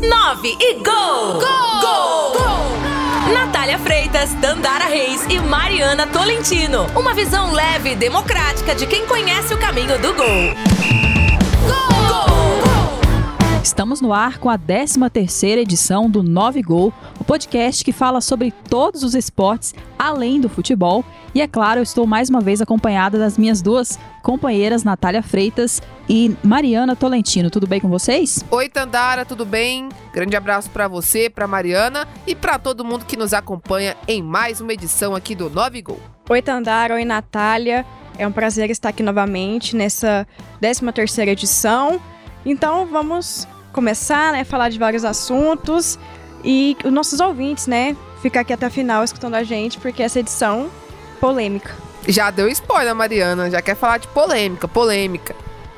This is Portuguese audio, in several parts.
9 e gol! Gol! Gol! gol! Natália Freitas, Dandara Reis e Mariana Tolentino. Uma visão leve e democrática de quem conhece o caminho do gol. Estamos no ar com a 13ª edição do 9 Gol, o podcast que fala sobre todos os esportes além do futebol. E é claro, eu estou mais uma vez acompanhada das minhas duas companheiras, Natália Freitas e Mariana Tolentino. Tudo bem com vocês? Oi, Tandara, tudo bem? Grande abraço para você, para Mariana e para todo mundo que nos acompanha em mais uma edição aqui do 9 Gol. Oi, Tandara, oi, Natália. É um prazer estar aqui novamente nessa 13ª edição. Então, vamos começar, né, falar de vários assuntos e os nossos ouvintes, né, ficar aqui até o final escutando a gente, porque essa edição polêmica. Já deu spoiler, Mariana, já quer falar de polêmica, polêmica.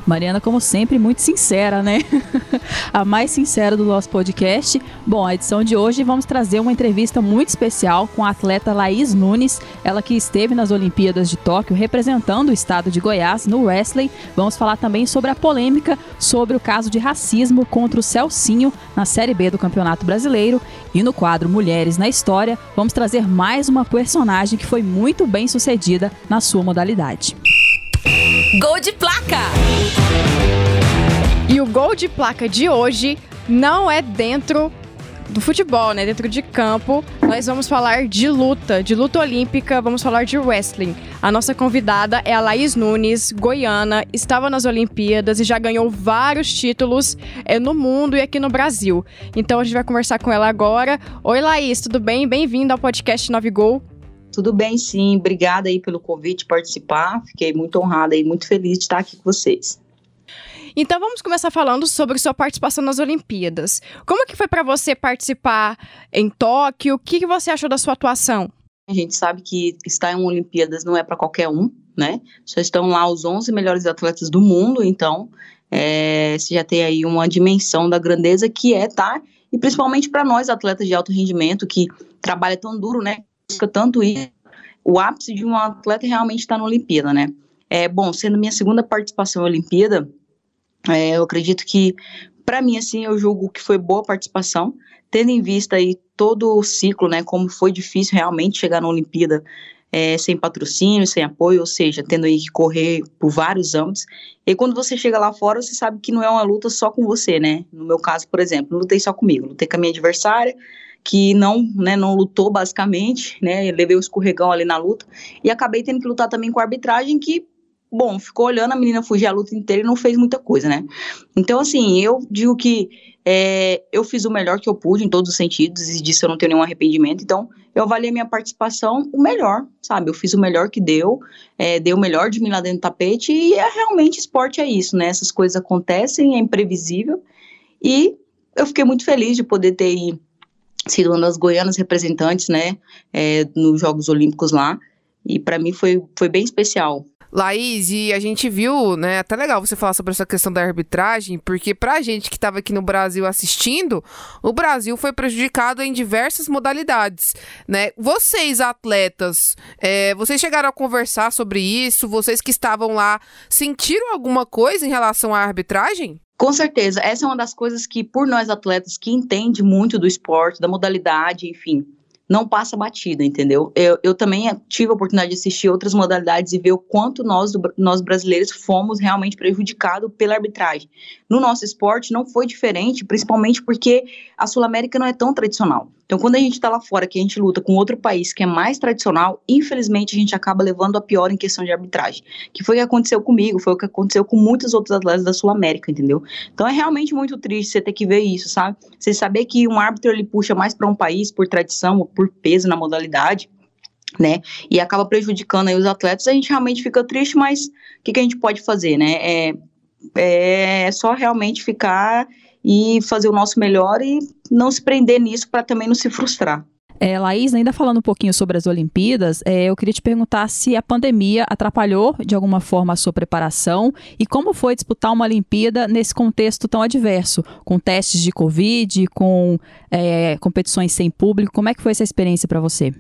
Mariana, como sempre, muito sincera, né? a mais sincera do nosso podcast. Bom, a edição de hoje vamos trazer uma entrevista muito especial com a atleta Laís Nunes, ela que esteve nas Olimpíadas de Tóquio representando o estado de Goiás no wrestling. Vamos falar também sobre a polêmica sobre o caso de racismo contra o Celcinho na Série B do Campeonato Brasileiro. E no quadro Mulheres na História, vamos trazer mais uma personagem que foi muito bem sucedida na sua modalidade. Gol de placa! E o gol de placa de hoje não é dentro do futebol, né? Dentro de campo. Nós vamos falar de luta, de luta olímpica, vamos falar de wrestling. A nossa convidada é a Laís Nunes, goiana, estava nas Olimpíadas e já ganhou vários títulos é, no mundo e aqui no Brasil. Então a gente vai conversar com ela agora. Oi, Laís, tudo bem? Bem-vinda ao podcast 9 Gol. Tudo bem, sim. Obrigada aí pelo convite participar. Fiquei muito honrada e muito feliz de estar aqui com vocês. Então vamos começar falando sobre sua participação nas Olimpíadas. Como que foi para você participar em Tóquio? O que, que você achou da sua atuação? A gente sabe que estar em Olimpíadas não é para qualquer um, né? Só estão lá os 11 melhores atletas do mundo, então é, você já tem aí uma dimensão da grandeza que é estar, tá? e principalmente para nós atletas de alto rendimento que trabalha tão duro, né? Busca tanto isso, o ápice de um atleta realmente está na Olimpíada, né? É, bom, sendo minha segunda participação na Olimpíada, é, eu acredito que, para mim, assim, eu julgo que foi boa participação, tendo em vista aí todo o ciclo, né, como foi difícil realmente chegar na Olimpíada é, sem patrocínio, sem apoio, ou seja, tendo aí que correr por vários âmbitos. E quando você chega lá fora, você sabe que não é uma luta só com você, né? No meu caso, por exemplo, não lutei só comigo, lutei com a minha adversária, que não, né, não lutou basicamente, né, levei o escorregão ali na luta, e acabei tendo que lutar também com a arbitragem que, bom, ficou olhando a menina fugir a luta inteira e não fez muita coisa, né. Então, assim, eu digo que é, eu fiz o melhor que eu pude em todos os sentidos, e disso eu não tenho nenhum arrependimento, então eu avaliei minha participação o melhor, sabe, eu fiz o melhor que deu, é, dei o melhor de mim lá dentro do tapete, e é realmente esporte é isso, né, essas coisas acontecem, é imprevisível, e eu fiquei muito feliz de poder ter sido uma das goianas representantes, né, é, nos Jogos Olímpicos lá, e para mim foi, foi bem especial. Laís, e a gente viu, né, até legal você falar sobre essa questão da arbitragem, porque pra gente que estava aqui no Brasil assistindo, o Brasil foi prejudicado em diversas modalidades, né? Vocês, atletas, é, vocês chegaram a conversar sobre isso? Vocês que estavam lá, sentiram alguma coisa em relação à arbitragem? Com certeza, essa é uma das coisas que, por nós atletas que entende muito do esporte, da modalidade, enfim, não passa batida, entendeu? Eu, eu também tive a oportunidade de assistir outras modalidades e ver o quanto nós, nós brasileiros fomos realmente prejudicados pela arbitragem. No nosso esporte não foi diferente, principalmente porque a Sul-América não é tão tradicional. Então, quando a gente está lá fora, que a gente luta com outro país que é mais tradicional, infelizmente a gente acaba levando a pior em questão de arbitragem. Que foi o que aconteceu comigo, foi o que aconteceu com muitos outros atletas da Sul-América, entendeu? Então é realmente muito triste você ter que ver isso, sabe? Você saber que um árbitro ele puxa mais para um país por tradição, por peso na modalidade, né? E acaba prejudicando aí os atletas, a gente realmente fica triste, mas o que, que a gente pode fazer, né? É, é só realmente ficar e fazer o nosso melhor e não se prender nisso para também não se frustrar. É, Laís, ainda falando um pouquinho sobre as Olimpíadas, é, eu queria te perguntar se a pandemia atrapalhou de alguma forma a sua preparação e como foi disputar uma Olimpíada nesse contexto tão adverso, com testes de Covid, com é, competições sem público. Como é que foi essa experiência para você?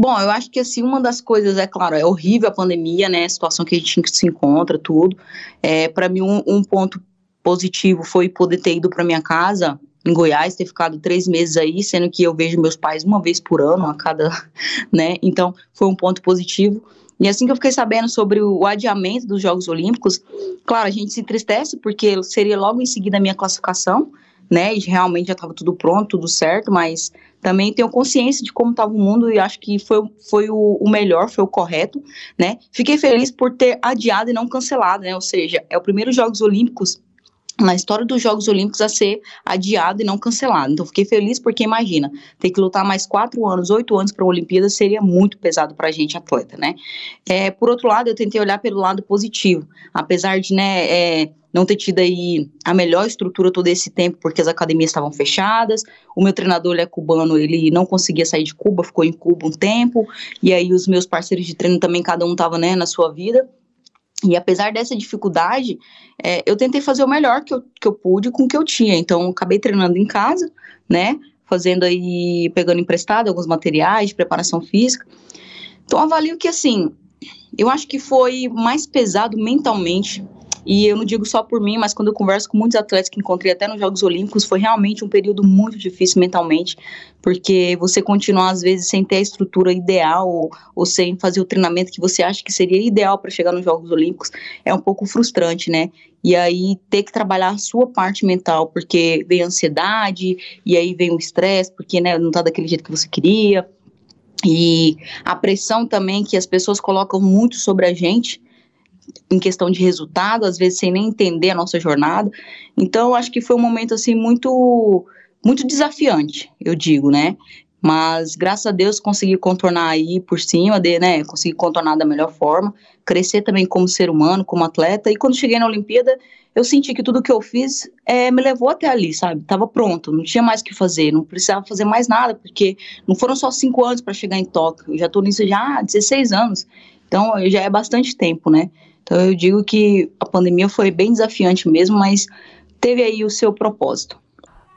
Bom, eu acho que assim, uma das coisas, é claro, é horrível a pandemia, né, a situação que a gente se encontra, tudo. É, para mim, um, um ponto positivo foi poder ter ido para minha casa em Goiás, ter ficado três meses aí, sendo que eu vejo meus pais uma vez por ano, a cada, né? Então, foi um ponto positivo. E assim que eu fiquei sabendo sobre o adiamento dos Jogos Olímpicos, claro, a gente se entristece porque seria logo em seguida a minha classificação, né? E realmente já estava tudo pronto, tudo certo, mas também tenho consciência de como estava o mundo e acho que foi, foi o, o, melhor, foi o correto, né? Fiquei feliz por ter adiado e não cancelado, né? Ou seja, é o primeiro Jogos Olímpicos na história dos Jogos Olímpicos a ser adiado e não cancelado. Então, fiquei feliz porque, imagina, ter que lutar mais quatro anos, oito anos para a Olimpíada seria muito pesado para a gente, atleta, né? É, por outro lado, eu tentei olhar pelo lado positivo. Apesar de, né, é, não ter tido aí a melhor estrutura todo esse tempo, porque as academias estavam fechadas, o meu treinador, ele é cubano, ele não conseguia sair de Cuba, ficou em Cuba um tempo, e aí os meus parceiros de treino também, cada um estava, né, na sua vida, e apesar dessa dificuldade, é, eu tentei fazer o melhor que eu, que eu pude com o que eu tinha. Então, acabei treinando em casa, né? Fazendo aí, pegando emprestado alguns materiais de preparação física. Então, avalio que, assim, eu acho que foi mais pesado mentalmente e eu não digo só por mim, mas quando eu converso com muitos atletas que encontrei até nos Jogos Olímpicos, foi realmente um período muito difícil mentalmente, porque você continua às vezes sem ter a estrutura ideal ou, ou sem fazer o treinamento que você acha que seria ideal para chegar nos Jogos Olímpicos, é um pouco frustrante, né? E aí ter que trabalhar a sua parte mental, porque vem a ansiedade, e aí vem o estresse, porque né, não tá daquele jeito que você queria. E a pressão também que as pessoas colocam muito sobre a gente, em questão de resultado, às vezes sem nem entender a nossa jornada. Então, acho que foi um momento assim muito muito desafiante, eu digo, né? Mas graças a Deus consegui contornar aí por cima, de, né? Consegui contornar da melhor forma, crescer também como ser humano, como atleta. E quando cheguei na Olimpíada, eu senti que tudo que eu fiz é, me levou até ali, sabe? Tava pronto, não tinha mais o que fazer, não precisava fazer mais nada, porque não foram só cinco anos para chegar em Tóquio, eu já tô nisso já há 16 anos. Então, já é bastante tempo, né? Então eu digo que a pandemia foi bem desafiante mesmo, mas teve aí o seu propósito.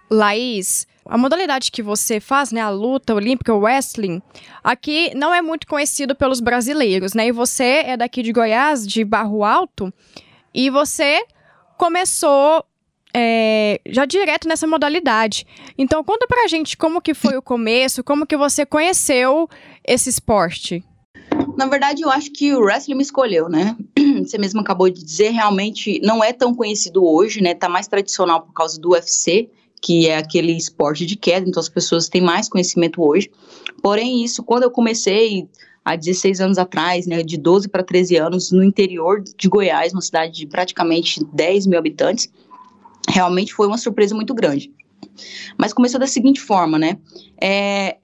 Laís, a modalidade que você faz, né, a luta olímpica, o wrestling, aqui não é muito conhecido pelos brasileiros, né? E você é daqui de Goiás, de Barro Alto, e você começou é, já direto nessa modalidade. Então conta pra gente como que foi o começo, como que você conheceu esse esporte. Na verdade, eu acho que o wrestling me escolheu, né? Você mesmo acabou de dizer, realmente não é tão conhecido hoje, né? Tá mais tradicional por causa do UFC, que é aquele esporte de queda, então as pessoas têm mais conhecimento hoje. Porém, isso, quando eu comecei há 16 anos atrás, né, de 12 para 13 anos, no interior de Goiás, uma cidade de praticamente 10 mil habitantes, realmente foi uma surpresa muito grande. Mas começou da seguinte forma, né? É,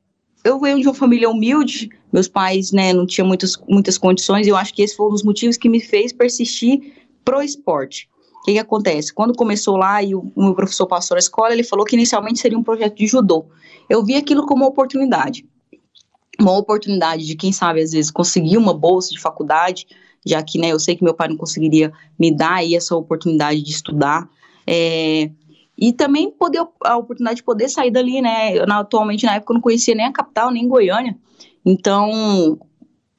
eu venho de uma família humilde, meus pais, né, não tinham muitas, muitas condições, e eu acho que esse foi um dos motivos que me fez persistir pro esporte. O que, que acontece? Quando começou lá e o, o meu professor passou na escola, ele falou que inicialmente seria um projeto de judô. Eu vi aquilo como uma oportunidade. Uma oportunidade de, quem sabe, às vezes, conseguir uma bolsa de faculdade, já que, né, eu sei que meu pai não conseguiria me dar aí essa oportunidade de estudar. É, e também poder a oportunidade de poder sair dali, né? Eu, atualmente, na época, eu não conhecia nem a capital, nem Goiânia. Então,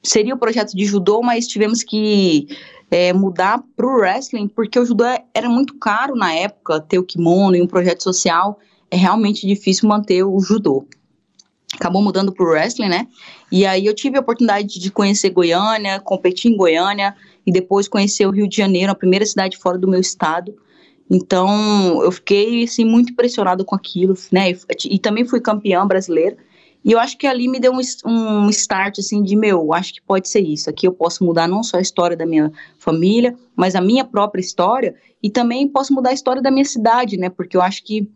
seria o projeto de judô, mas tivemos que é, mudar para o wrestling, porque o judô era muito caro na época, ter o kimono e um projeto social, é realmente difícil manter o judô. Acabou mudando para o wrestling, né? E aí eu tive a oportunidade de conhecer Goiânia, competir em Goiânia, e depois conhecer o Rio de Janeiro, a primeira cidade fora do meu estado. Então, eu fiquei, assim, muito impressionado com aquilo, né? E, também fui campeã brasileira. E eu acho que ali me deu um, um start, assim, de, meu, acho que pode ser isso. Aqui eu posso mudar não só a história da minha família, mas a minha própria história. E também posso mudar a história da minha cidade, né? Porque eu acho que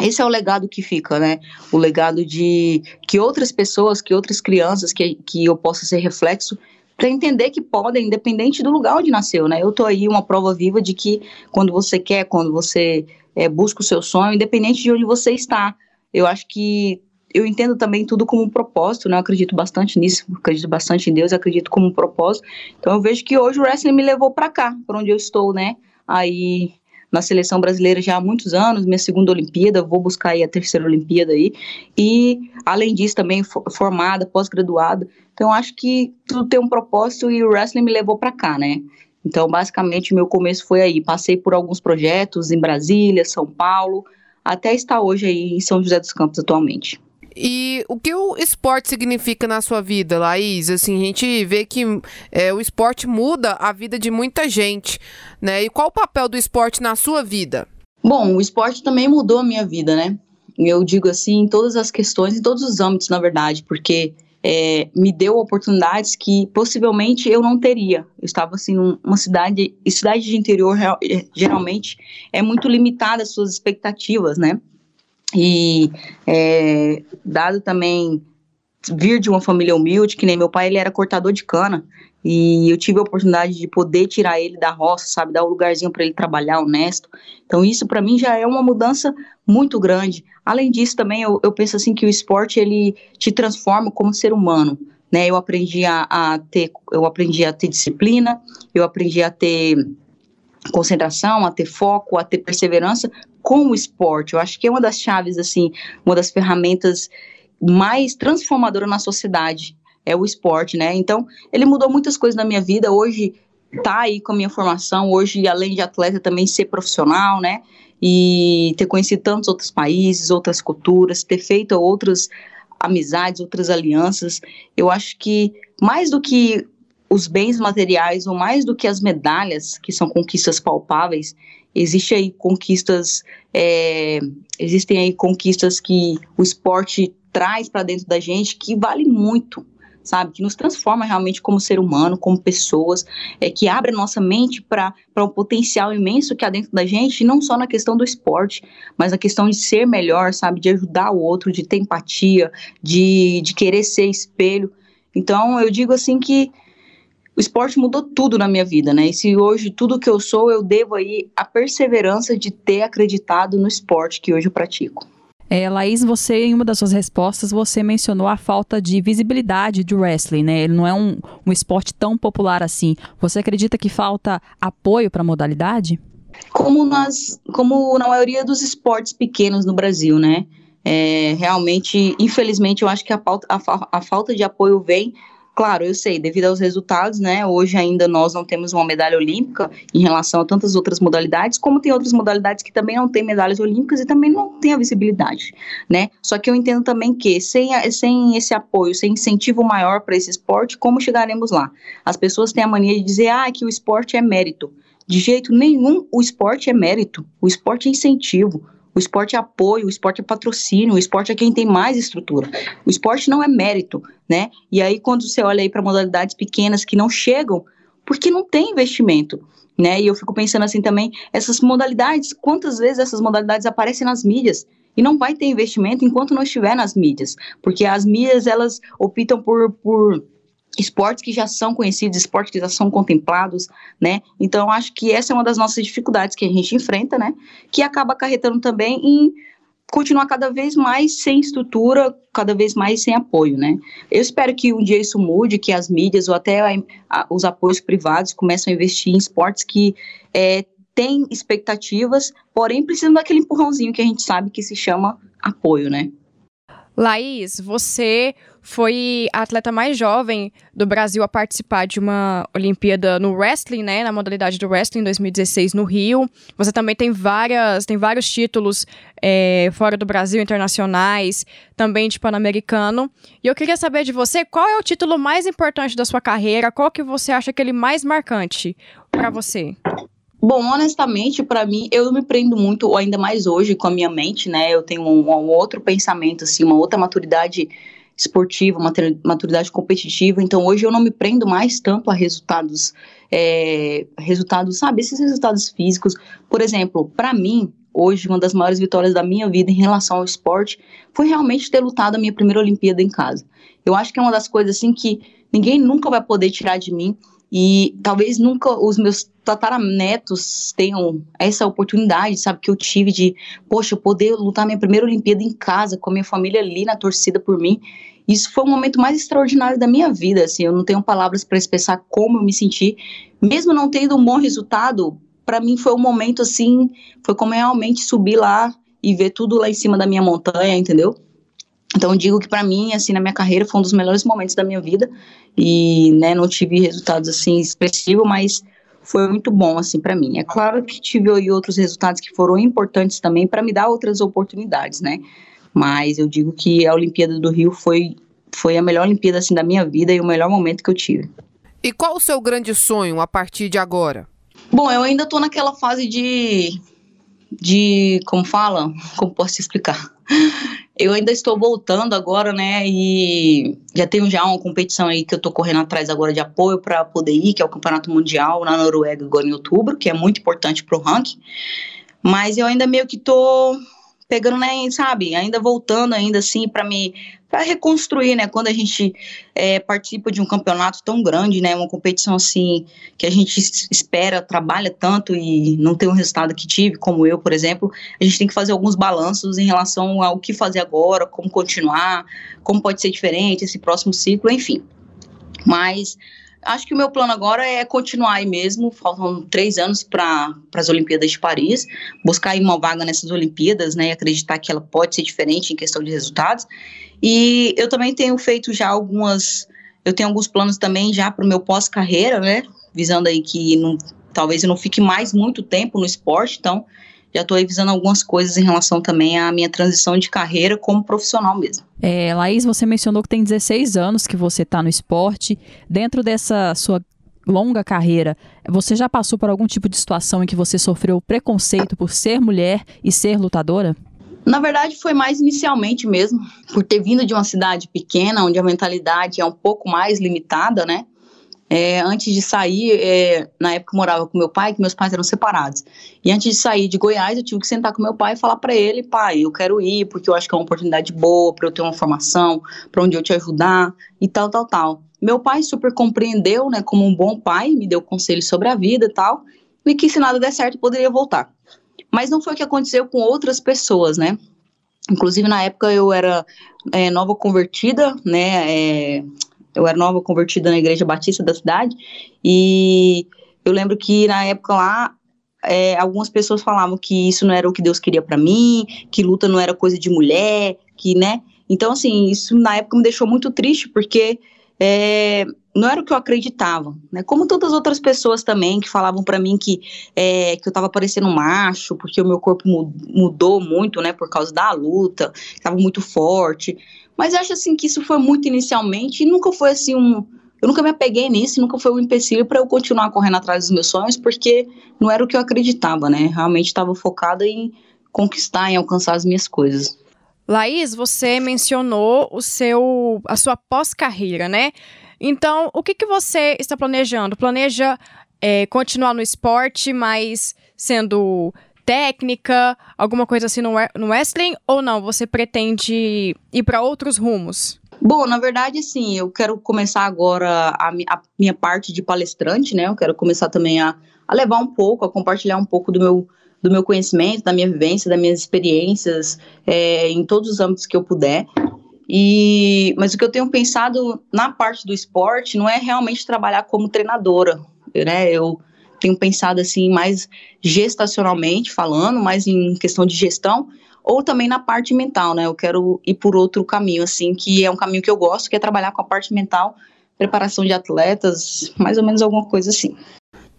esse é o legado que fica, né? O legado de que outras pessoas, que outras crianças, que, que eu possa ser reflexo, para entender que podem, independente do lugar onde nasceu, né? Eu tô aí uma prova viva de que quando você quer, quando você é, busca o seu sonho, independente de onde você está, eu acho que eu entendo também tudo como um propósito, né? Eu acredito bastante nisso, acredito bastante em Deus, acredito como um propósito. Então eu vejo que hoje o wrestling me levou para cá, para onde eu estou, né? Aí na seleção brasileira já há muitos anos, minha segunda Olimpíada, vou buscar aí a terceira Olimpíada aí. E, além disso, também formada, pós-graduada. Então, acho que tudo tem um propósito e o wrestling me levou para cá, né? Então, basicamente, meu começo foi aí. Passei por alguns projetos em Brasília, São Paulo, até estar hoje aí em São José dos Campos atualmente. E o que o esporte significa na sua vida, Laís? Assim, a gente vê que é, o esporte muda a vida de muita gente, né? E qual o papel do esporte na sua vida? Bom, o esporte também mudou a minha vida, né? Eu digo assim, em todas as questões, em todos os âmbitos, na verdade, porque é, me deu oportunidades que possivelmente eu não teria. Eu estava assim numa cidade, cidade de interior é, geralmente é muito limitada as suas expectativas, né? E é, dado também vir de uma família humilde, que nem meu pai, ele era cortador de cana. E eu tive a oportunidade de poder tirar ele da roça, sabe, dar um lugarzinho para ele trabalhar honesto. Então isso para mim já é uma mudança muito grande. Além disso também eu, eu penso assim que o esporte ele te transforma como ser humano, né? Eu aprendi a, a ter eu aprendi a ter disciplina, eu aprendi a ter concentração, a ter foco, a ter perseverança com o esporte. Eu acho que é uma das chaves assim, uma das ferramentas mais transformadora na sociedade é o esporte, né? Então, ele mudou muitas coisas na minha vida. Hoje tá aí com a minha formação, hoje além de atleta também ser profissional, né? E ter conhecido tantos outros países, outras culturas, ter feito outras amizades, outras alianças. Eu acho que mais do que os bens materiais ou mais do que as medalhas, que são conquistas palpáveis, existe aí conquistas, é, existem aí conquistas que o esporte traz para dentro da gente que vale muito, sabe? Que nos transforma realmente como ser humano, como pessoas, é, que abre a nossa mente para um potencial imenso que há dentro da gente, não só na questão do esporte, mas na questão de ser melhor, sabe? De ajudar o outro, de ter empatia, de, de querer ser espelho. Então, eu digo assim que o esporte mudou tudo na minha vida, né? E se hoje tudo que eu sou, eu devo aí a perseverança de ter acreditado no esporte que hoje eu pratico. É, Laís, você, em uma das suas respostas, você mencionou a falta de visibilidade do wrestling, né? Ele não é um, um esporte tão popular assim. Você acredita que falta apoio para a modalidade? Como, nas, como na maioria dos esportes pequenos no Brasil, né? É, realmente, infelizmente, eu acho que a, a, a falta de apoio vem Claro, eu sei, devido aos resultados, né? Hoje ainda nós não temos uma medalha olímpica em relação a tantas outras modalidades, como tem outras modalidades que também não têm medalhas olímpicas e também não têm a visibilidade, né? Só que eu entendo também que sem, sem esse apoio, sem incentivo maior para esse esporte, como chegaremos lá? As pessoas têm a mania de dizer, ah, que o esporte é mérito. De jeito nenhum, o esporte é mérito. O esporte é incentivo. O esporte é apoio, o esporte é patrocínio, o esporte é quem tem mais estrutura. O esporte não é mérito, né? E aí quando você olha aí para modalidades pequenas que não chegam, porque não tem investimento, né? E eu fico pensando assim também, essas modalidades, quantas vezes essas modalidades aparecem nas mídias? E não vai ter investimento enquanto não estiver nas mídias, porque as mídias elas optam por, por esportes que já são conhecidos, esportes que já são contemplados, né? Então, acho que essa é uma das nossas dificuldades que a gente enfrenta, né? Que acaba acarretando também em continuar cada vez mais sem estrutura, cada vez mais sem apoio, né? Eu espero que um dia isso mude, que as mídias ou até a, a, os apoios privados comecem a investir em esportes que é, têm expectativas, porém precisam daquele empurrãozinho que a gente sabe que se chama apoio, né? Laís, você foi a atleta mais jovem do Brasil a participar de uma Olimpíada no wrestling, né, na modalidade do wrestling em 2016 no Rio. Você também tem várias, tem vários títulos é, fora do Brasil, internacionais, também de Pan-Americano. E eu queria saber de você, qual é o título mais importante da sua carreira? Qual que você acha aquele mais marcante para você? Bom, honestamente, para mim, eu me prendo muito, ainda mais hoje, com a minha mente, né? Eu tenho um, um outro pensamento, assim, uma outra maturidade esportiva, uma maturidade competitiva. Então, hoje eu não me prendo mais tanto a resultados, é, resultados, sabe, esses resultados físicos. Por exemplo, para mim, hoje, uma das maiores vitórias da minha vida em relação ao esporte foi realmente ter lutado a minha primeira Olimpíada em casa. Eu acho que é uma das coisas, assim, que ninguém nunca vai poder tirar de mim. E talvez nunca os meus tataranetos tenham essa oportunidade, sabe, que eu tive de, poxa, poder lutar minha primeira Olimpíada em casa, com a minha família ali na torcida por mim. Isso foi o momento mais extraordinário da minha vida, assim, eu não tenho palavras para expressar como eu me senti. Mesmo não tendo um bom resultado, para mim foi um momento assim, foi como realmente subir lá e ver tudo lá em cima da minha montanha, entendeu? Então, eu digo que para mim, assim, na minha carreira, foi um dos melhores momentos da minha vida. E, né, não tive resultados, assim, expressivos, mas foi muito bom assim para mim. É claro que tive aí outros resultados que foram importantes também para me dar outras oportunidades, né? Mas eu digo que a Olimpíada do Rio foi foi a melhor Olimpíada assim da minha vida e o melhor momento que eu tive. E qual o seu grande sonho a partir de agora? Bom, eu ainda tô naquela fase de de como fala, como posso te explicar? Eu ainda estou voltando agora, né? E já tenho já uma competição aí que eu tô correndo atrás agora de apoio para poder ir, que é o Campeonato Mundial na Noruega agora em outubro, que é muito importante pro ranking. Mas eu ainda meio que tô pegando, né, sabe, ainda voltando ainda assim para me para reconstruir, né? Quando a gente é, participa de um campeonato tão grande, né? Uma competição assim que a gente espera, trabalha tanto e não tem o resultado que tive, como eu, por exemplo, a gente tem que fazer alguns balanços em relação ao que fazer agora, como continuar, como pode ser diferente esse próximo ciclo, enfim. Mas Acho que o meu plano agora é continuar aí mesmo, faltam três anos para as Olimpíadas de Paris, buscar aí uma vaga nessas Olimpíadas, né, e acreditar que ela pode ser diferente em questão de resultados. E eu também tenho feito já algumas, eu tenho alguns planos também já para o meu pós-carreira, né, visando aí que não, talvez eu não fique mais muito tempo no esporte, então já estou revisando algumas coisas em relação também à minha transição de carreira como profissional mesmo. É, Laís, você mencionou que tem 16 anos que você está no esporte. Dentro dessa sua longa carreira, você já passou por algum tipo de situação em que você sofreu preconceito por ser mulher e ser lutadora? Na verdade, foi mais inicialmente mesmo, por ter vindo de uma cidade pequena, onde a mentalidade é um pouco mais limitada, né? É, antes de sair, é, na época eu morava com meu pai, que meus pais eram separados. E antes de sair de Goiás, eu tive que sentar com meu pai e falar para ele, pai, eu quero ir porque eu acho que é uma oportunidade boa para eu ter uma formação, para onde eu te ajudar e tal, tal, tal. Meu pai super compreendeu, né, como um bom pai, me deu conselhos sobre a vida e tal, e que se nada der certo, poderia voltar. Mas não foi o que aconteceu com outras pessoas, né? Inclusive, na época, eu era é, nova convertida, né? Eu era nova convertida na igreja batista da cidade e eu lembro que na época lá é, algumas pessoas falavam que isso não era o que Deus queria para mim, que luta não era coisa de mulher, que né. Então assim isso na época me deixou muito triste porque é, não era o que eu acreditava, né? Como todas as outras pessoas também que falavam para mim que é, que eu tava parecendo macho porque o meu corpo mudou muito, né? Por causa da luta, estava muito forte. Mas eu acho assim que isso foi muito inicialmente e nunca foi assim um. Eu nunca me apeguei nisso, nunca foi um empecilho para eu continuar correndo atrás dos meus sonhos, porque não era o que eu acreditava, né? Realmente estava focada em conquistar, em alcançar as minhas coisas. Laís, você mencionou o seu, a sua pós-carreira, né? Então, o que, que você está planejando? Planeja é, continuar no esporte, mas sendo técnica, alguma coisa assim no, no wrestling, ou não? Você pretende ir para outros rumos? Bom, na verdade, sim, eu quero começar agora a, a, minha parte de palestrante, né? Eu quero começar também a, a levar um pouco, a compartilhar um pouco do meu, do meu conhecimento, da minha vivência, das minhas experiências é, em todos os âmbitos que eu puder. E, mas o que eu tenho pensado na parte do esporte não é realmente trabalhar como treinadora, né? Eu tenho pensado assim mais gestacionalmente falando, mais em questão de gestão, ou também na parte mental, né? Eu quero ir por outro caminho, assim, que é um caminho que eu gosto, que é trabalhar com a parte mental, preparação de atletas, mais ou menos alguma coisa assim.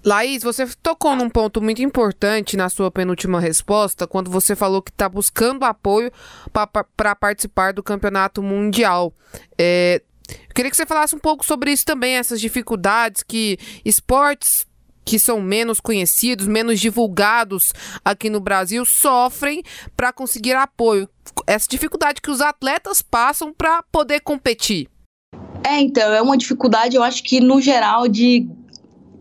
Laís, você tocou num ponto muito importante na sua penúltima resposta, quando você falou que está buscando apoio para participar do campeonato mundial. É, queria que você falasse um pouco sobre isso também, essas dificuldades que esportes que são menos conhecidos, menos divulgados aqui no Brasil, sofrem para conseguir apoio. Essa dificuldade que os atletas passam para poder competir. É, então, é uma dificuldade, eu acho que no geral, de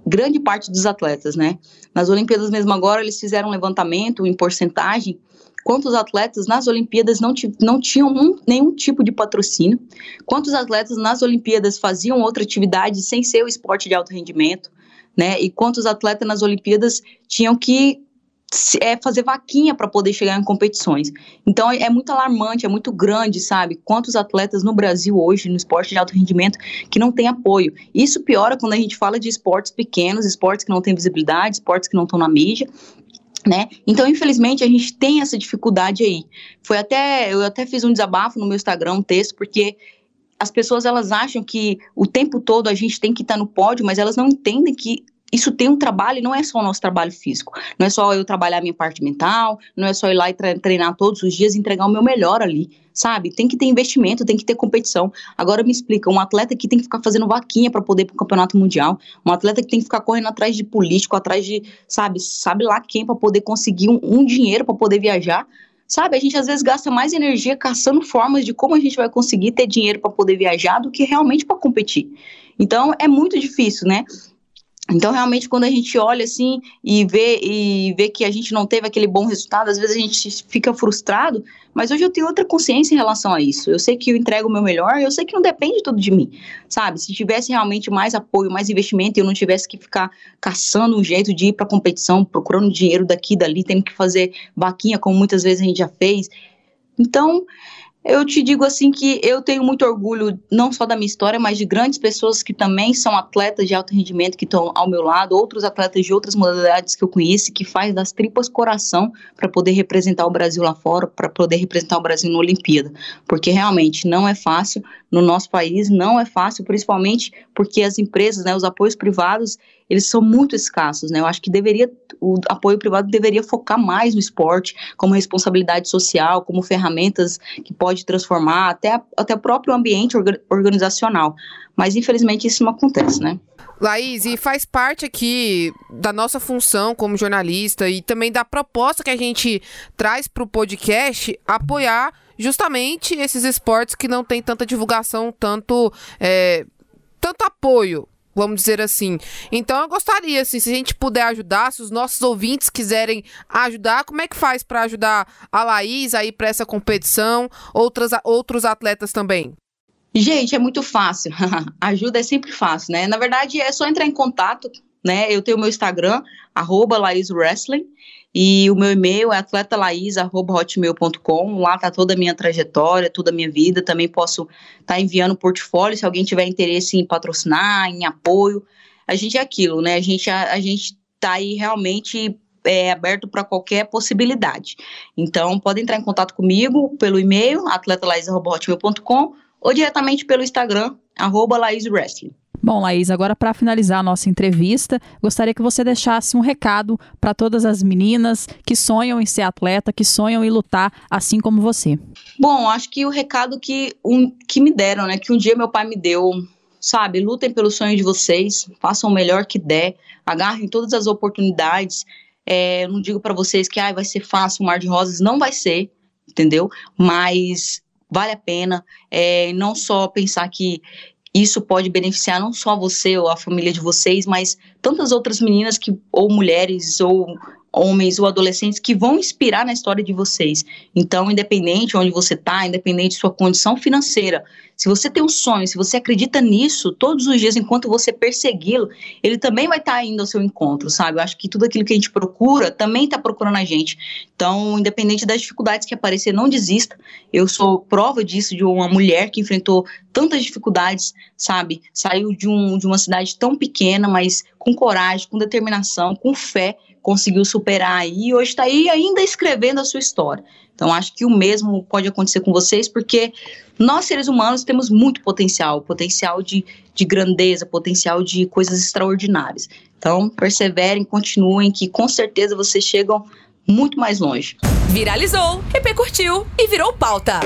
grande parte dos atletas, né? Nas Olimpíadas mesmo agora, eles fizeram um levantamento em porcentagem quantos atletas nas Olimpíadas não, não tinham um, nenhum tipo de patrocínio, quantos atletas nas Olimpíadas faziam outra atividade sem ser o esporte de alto rendimento, né? E quantos atletas nas Olimpíadas tinham que é, fazer vaquinha para poder chegar em competições. Então é muito alarmante, é muito grande, sabe? Quantos atletas no Brasil hoje, no esporte de alto rendimento, que não tem apoio. Isso piora quando a gente fala de esportes pequenos, esportes que não têm visibilidade, esportes que não estão na mídia. Né? Então, infelizmente, a gente tem essa dificuldade aí. Foi até, eu até fiz um desabafo no meu Instagram, um texto, porque as pessoas elas acham que o tempo todo a gente tem que estar tá no pódio, mas elas não entendem que isso tem um trabalho não é só o nosso trabalho físico. Não é só eu trabalhar a minha parte mental, não é só ir lá e treinar todos os dias entregar o meu melhor ali, sabe? Tem que ter investimento, tem que ter competição. Agora me explica, um atleta que tem que ficar fazendo vaquinha para poder ir pro campeonato mundial, um atleta que tem que ficar correndo atrás de político, atrás de, sabe, sabe lá quem para poder conseguir um, um dinheiro para poder viajar. Sabe, a gente às vezes gasta mais energia caçando formas de como a gente vai conseguir ter dinheiro para poder viajar do que realmente para competir. Então é muito difícil, né? Então, realmente, quando a gente olha assim e vê, e vê que a gente não teve aquele bom resultado, às vezes a gente fica frustrado, mas hoje eu tenho outra consciência em relação a isso. Eu sei que eu entrego o meu melhor, eu sei que não depende tudo de mim, sabe? Se tivesse realmente mais apoio, mais investimento, eu não tivesse que ficar caçando um jeito de ir para competição, procurando dinheiro daqui, dali, tendo que fazer vaquinha, como muitas vezes a gente já fez. Então, eu te digo assim que eu tenho muito orgulho não só da minha história, mas de grandes pessoas que também são atletas de alto rendimento que estão ao meu lado, outros atletas de outras modalidades que eu conheço que faz das tripas coração para poder representar o Brasil lá fora, para poder representar o Brasil na Olimpíada, porque realmente não é fácil no nosso país, não é fácil, principalmente porque as empresas, né, os apoios privados, eles são muito escassos, né? Eu acho que deveria o apoio privado deveria focar mais no esporte, como responsabilidade social, como ferramentas que pode transformar até até o próprio ambiente organizacional. Mas infelizmente isso não acontece, né? Laís, e faz parte aqui da nossa função como jornalista e também da proposta que a gente traz para o podcast apoiar justamente esses esportes que não tem tanta divulgação, tanto, é, tanto apoio vamos dizer assim. Então eu gostaria, assim, se a gente puder ajudar, se os nossos ouvintes quiserem ajudar, como é que faz para ajudar a Laís aí para essa competição, outras, outros atletas também? Gente, é muito fácil. Ajuda é sempre fácil, né? Na verdade, é só entrar em contato, né? Eu tenho meu Instagram, arroba Laís Wrestling, e o meu e-mail é atletalaiz.hotmail.com. Lá tá toda a minha trajetória, toda a minha vida. Também posso estar tá enviando portfólio se alguém tiver interesse em patrocinar, em apoio. A gente é aquilo, né? A gente, a, a gente tá aí realmente é, aberto para qualquer possibilidade. Então, pode entrar em contato comigo pelo e-mail, atletalaiz.hotmail.com ou diretamente pelo Instagram, arroba. Bom, Laís, agora para finalizar a nossa entrevista, gostaria que você deixasse um recado para todas as meninas que sonham em ser atleta, que sonham em lutar assim como você. Bom, acho que o recado que, um, que me deram, né, que um dia meu pai me deu, sabe, lutem pelo sonho de vocês, façam o melhor que der, agarrem todas as oportunidades. É, não digo para vocês que ah, vai ser fácil, um mar de rosas, não vai ser, entendeu? Mas vale a pena. É, não só pensar que isso pode beneficiar não só você ou a família de vocês, mas tantas outras meninas que ou mulheres ou homens ou adolescentes que vão inspirar na história de vocês. Então, independente de onde você está, independente de sua condição financeira, se você tem um sonho, se você acredita nisso, todos os dias, enquanto você persegui-lo, ele também vai estar tá indo ao seu encontro, sabe? Eu acho que tudo aquilo que a gente procura também está procurando a gente. Então, independente das dificuldades que aparecer, não desista. Eu sou prova disso, de uma mulher que enfrentou tantas dificuldades, sabe? Saiu de, um, de uma cidade tão pequena, mas com coragem, com determinação, com fé, conseguiu superar aí e hoje está aí ainda escrevendo a sua história. Então, acho que o mesmo pode acontecer com vocês, porque nós, seres humanos, temos muito potencial potencial de, de grandeza, potencial de coisas extraordinárias. Então, perseverem, continuem, que com certeza vocês chegam muito mais longe. Viralizou, repercutiu e virou pauta.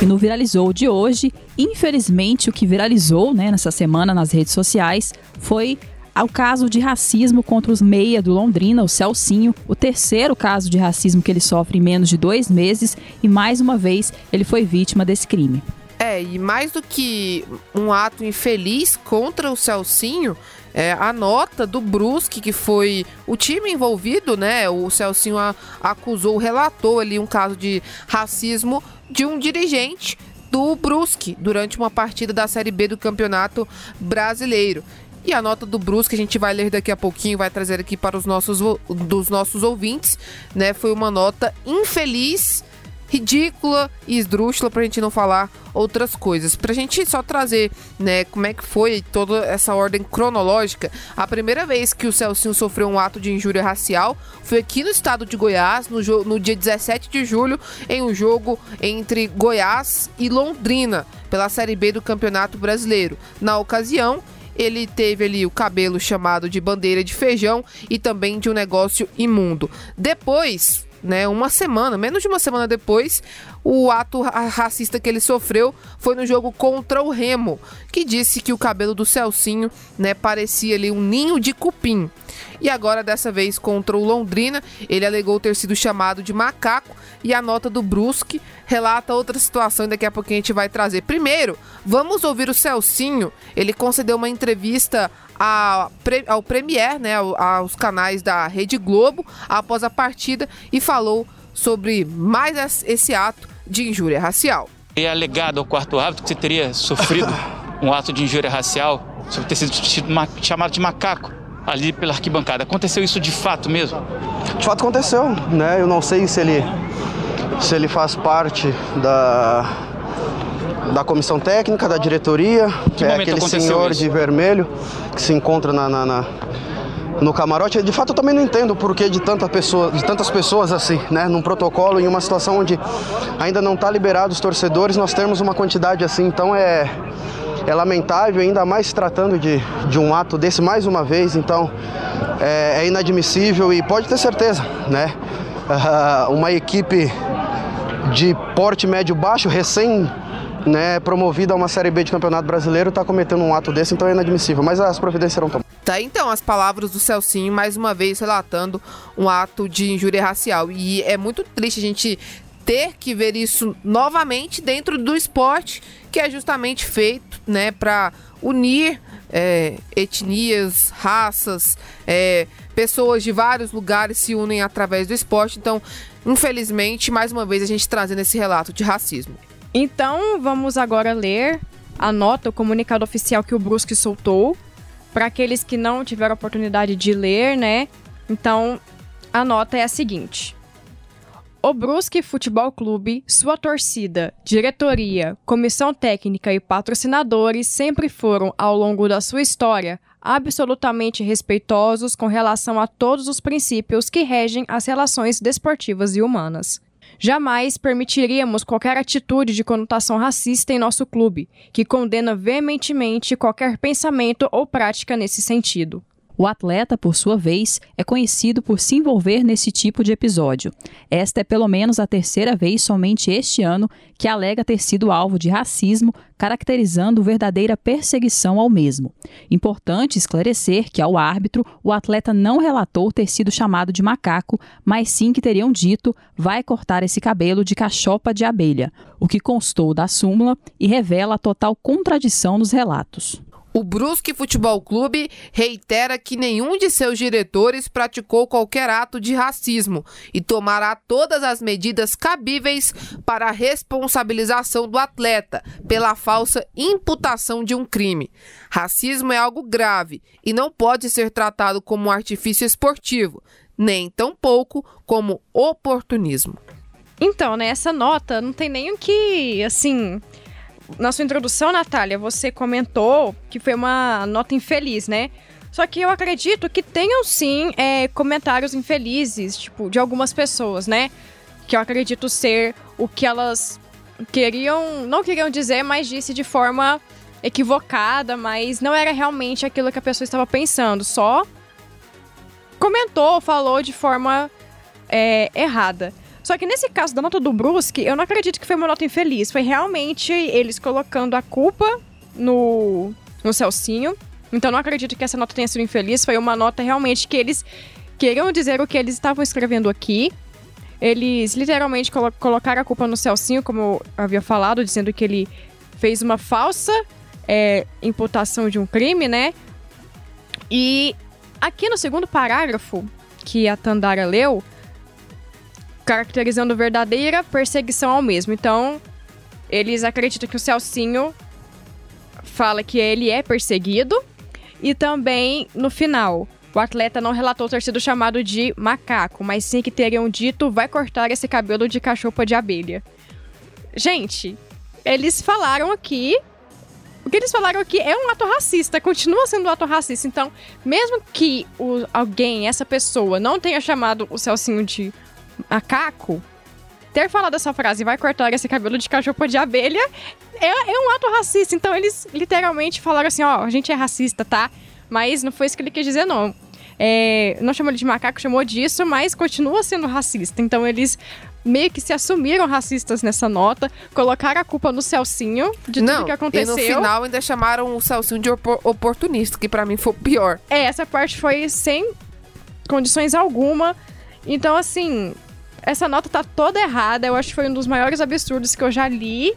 E no Viralizou de hoje, infelizmente, o que viralizou né, nessa semana nas redes sociais foi ao caso de racismo contra os meia do Londrina, o Celcinho, o terceiro caso de racismo que ele sofre em menos de dois meses, e mais uma vez ele foi vítima desse crime. É, e mais do que um ato infeliz contra o Celcinho, é, a nota do Brusque, que foi o time envolvido, né? O Celcinho a, acusou, relatou ali um caso de racismo de um dirigente do Brusque durante uma partida da Série B do Campeonato Brasileiro. E a nota do Brusque a gente vai ler daqui a pouquinho, vai trazer aqui para os nossos, dos nossos ouvintes, né? Foi uma nota infeliz, ridícula e esdrúxula pra gente não falar outras coisas. Pra gente só trazer, né, como é que foi toda essa ordem cronológica. A primeira vez que o Celcinho sofreu um ato de injúria racial foi aqui no estado de Goiás, no, no dia 17 de julho, em um jogo entre Goiás e Londrina, pela Série B do Campeonato Brasileiro. Na ocasião, ele teve ali o cabelo chamado de bandeira de feijão e também de um negócio imundo. Depois, né, uma semana, menos de uma semana depois, o ato racista que ele sofreu foi no jogo contra o Remo, que disse que o cabelo do Celcinho, né, parecia ali um ninho de cupim. E agora, dessa vez contra o Londrina, ele alegou ter sido chamado de macaco e a nota do Brusque relata outra situação e daqui a pouquinho a gente vai trazer. Primeiro, vamos ouvir o Celcinho. Ele concedeu uma entrevista ao Premier, né, aos canais da Rede Globo, após a partida e falou sobre mais esse ato de injúria racial. É alegado ao quarto árbitro que você teria sofrido um ato de injúria racial sobre ter sido chamado de macaco ali pela arquibancada. Aconteceu isso de fato mesmo? De fato aconteceu, né? Eu não sei se ele se ele faz parte da da comissão técnica, da diretoria, que é aquele senhor isso? de vermelho que se encontra na, na, na, no camarote. De fato, eu também não entendo o porquê de, tanta pessoa, de tantas pessoas assim, né? Num protocolo, em uma situação onde ainda não está liberado os torcedores, nós temos uma quantidade assim. Então é, é lamentável, ainda mais se tratando de, de um ato desse mais uma vez. Então é, é inadmissível e pode ter certeza, né? Uh, uma equipe de porte médio-baixo, recém né, promovida a uma Série B de Campeonato Brasileiro, está cometendo um ato desse, então é inadmissível. Mas as providências serão tomadas. Tá, então, as palavras do Celcinho, mais uma vez relatando um ato de injúria racial. E é muito triste a gente ter que ver isso novamente dentro do esporte, que é justamente feito, né, para unir é, etnias, raças, é, pessoas de vários lugares se unem através do esporte. Então, infelizmente, mais uma vez a gente trazendo esse relato de racismo. Então, vamos agora ler a nota, o comunicado oficial que o Brusque soltou. Para aqueles que não tiveram oportunidade de ler, né? Então, a nota é a seguinte: O Brusque Futebol Clube, sua torcida, diretoria, comissão técnica e patrocinadores sempre foram, ao longo da sua história, absolutamente respeitosos com relação a todos os princípios que regem as relações desportivas e humanas. Jamais permitiríamos qualquer atitude de conotação racista em nosso clube, que condena veementemente qualquer pensamento ou prática nesse sentido. O atleta, por sua vez, é conhecido por se envolver nesse tipo de episódio. Esta é pelo menos a terceira vez somente este ano que alega ter sido alvo de racismo, caracterizando verdadeira perseguição ao mesmo. Importante esclarecer que, ao árbitro, o atleta não relatou ter sido chamado de macaco, mas sim que teriam dito vai cortar esse cabelo de cachopa de abelha, o que constou da súmula e revela a total contradição nos relatos. O Brusque Futebol Clube reitera que nenhum de seus diretores praticou qualquer ato de racismo e tomará todas as medidas cabíveis para a responsabilização do atleta pela falsa imputação de um crime. Racismo é algo grave e não pode ser tratado como um artifício esportivo, nem tampouco como oportunismo. Então, né, nota não tem nem o que, assim, na sua introdução, Natália, você comentou que foi uma nota infeliz, né? Só que eu acredito que tenham sim é, comentários infelizes, tipo, de algumas pessoas, né? Que eu acredito ser o que elas queriam, não queriam dizer, mas disse de forma equivocada, mas não era realmente aquilo que a pessoa estava pensando, só comentou, falou de forma é, errada. Só que nesse caso da nota do Brusque, eu não acredito que foi uma nota infeliz. Foi realmente eles colocando a culpa no, no Celcinho. Então não acredito que essa nota tenha sido infeliz. Foi uma nota realmente que eles queriam dizer o que eles estavam escrevendo aqui. Eles literalmente colo colocaram a culpa no Celcinho, como eu havia falado, dizendo que ele fez uma falsa é, imputação de um crime, né? E aqui no segundo parágrafo que a Tandara leu, caracterizando verdadeira perseguição ao mesmo. Então, eles acreditam que o Celcinho fala que ele é perseguido e também no final o atleta não relatou ter sido chamado de macaco, mas sim que teriam dito vai cortar esse cabelo de cachopa de abelha. Gente, eles falaram aqui. O que eles falaram aqui é um ato racista, continua sendo um ato racista. Então, mesmo que o, alguém, essa pessoa, não tenha chamado o Celcinho de macaco, ter falado essa frase, vai cortar esse cabelo de cachorro de abelha, é, é um ato racista. Então eles literalmente falaram assim: ó, a gente é racista, tá? Mas não foi isso que ele quis dizer, não. É, não chamou ele de macaco, chamou disso, mas continua sendo racista. Então eles meio que se assumiram racistas nessa nota, colocaram a culpa no Celcinho de Não, tudo que aconteceu. E no final ainda chamaram o Celcinho de opor oportunista, que para mim foi o pior. É, essa parte foi sem condições alguma. Então, assim, essa nota tá toda errada. Eu acho que foi um dos maiores absurdos que eu já li.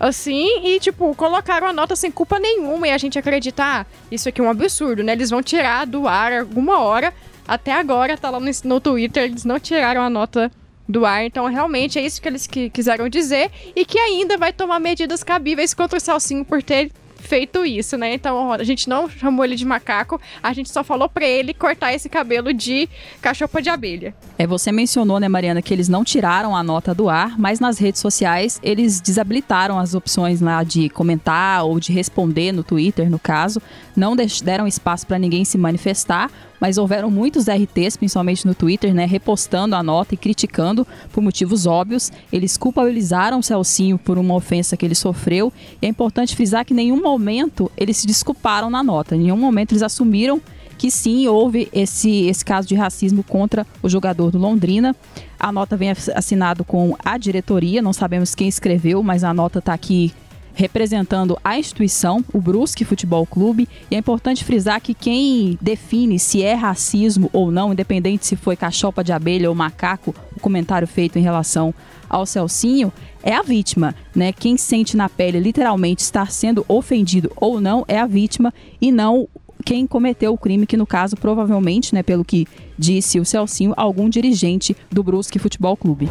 Assim, e tipo, colocaram a nota sem culpa nenhuma e a gente acredita, ah, isso aqui é um absurdo, né? Eles vão tirar do ar alguma hora. Até agora, tá lá no, no Twitter, eles não tiraram a nota do ar. Então, realmente é isso que eles que, quiseram dizer. E que ainda vai tomar medidas cabíveis contra o Salsinho por ter feito isso, né? Então a gente não chamou ele de macaco, a gente só falou para ele cortar esse cabelo de cachopa de abelha. É, você mencionou, né, Mariana, que eles não tiraram a nota do ar, mas nas redes sociais eles desabilitaram as opções lá de comentar ou de responder no Twitter, no caso, não deram espaço para ninguém se manifestar, mas houveram muitos RTs, principalmente no Twitter, né, repostando a nota e criticando por motivos óbvios. Eles culpabilizaram o Celcinho por uma ofensa que ele sofreu. E é importante frisar que em nenhum momento eles se desculparam na nota, em nenhum momento eles assumiram que sim, houve esse, esse caso de racismo contra o jogador do Londrina. A nota vem assinado com a diretoria, não sabemos quem escreveu, mas a nota está aqui representando a instituição, o Brusque Futebol Clube. E é importante frisar que quem define se é racismo ou não, independente se foi cachopa de abelha ou macaco, o comentário feito em relação ao Celcinho, é a vítima, né? Quem sente na pele literalmente estar sendo ofendido ou não é a vítima e não quem cometeu o crime, que no caso provavelmente, né, pelo que disse o Celcinho, algum dirigente do Brusque Futebol Clube.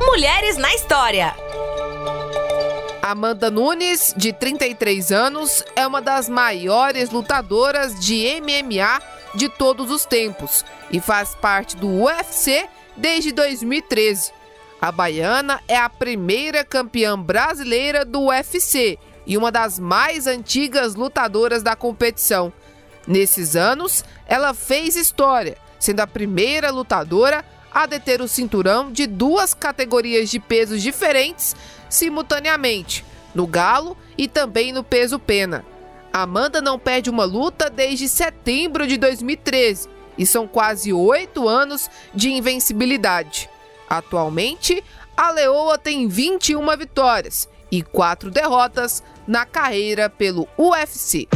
Mulheres na história. Amanda Nunes, de 33 anos, é uma das maiores lutadoras de MMA de todos os tempos e faz parte do UFC desde 2013. A baiana é a primeira campeã brasileira do UFC e uma das mais antigas lutadoras da competição. Nesses anos, ela fez história, sendo a primeira lutadora a deter o cinturão de duas categorias de pesos diferentes simultaneamente, no galo e também no peso pena. Amanda não perde uma luta desde setembro de 2013 e são quase oito anos de invencibilidade. Atualmente, a Leoa tem 21 vitórias e quatro derrotas na carreira pelo UFC.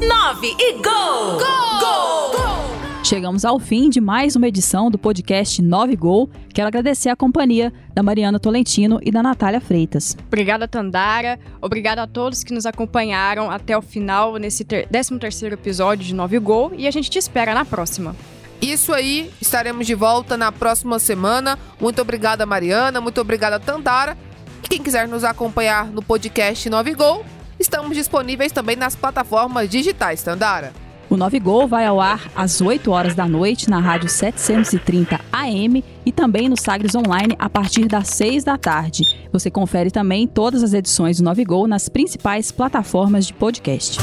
9 e gol! Gol! Gol! gol! Chegamos ao fim de mais uma edição do podcast 9 Gol. Quero agradecer a companhia da Mariana Tolentino e da Natália Freitas. Obrigada, Tandara. Obrigada a todos que nos acompanharam até o final nesse 13º episódio de 9 Gol e a gente te espera na próxima. Isso aí, estaremos de volta na próxima semana. Muito obrigada, Mariana. Muito obrigada, Tandara. E quem quiser nos acompanhar no podcast 9 Gol, estamos disponíveis também nas plataformas digitais, Tandara. O 9 Gol vai ao ar às 8 horas da noite na rádio 730 AM e também no Sagres Online a partir das 6 da tarde. Você confere também todas as edições do 9 Gol nas principais plataformas de podcast.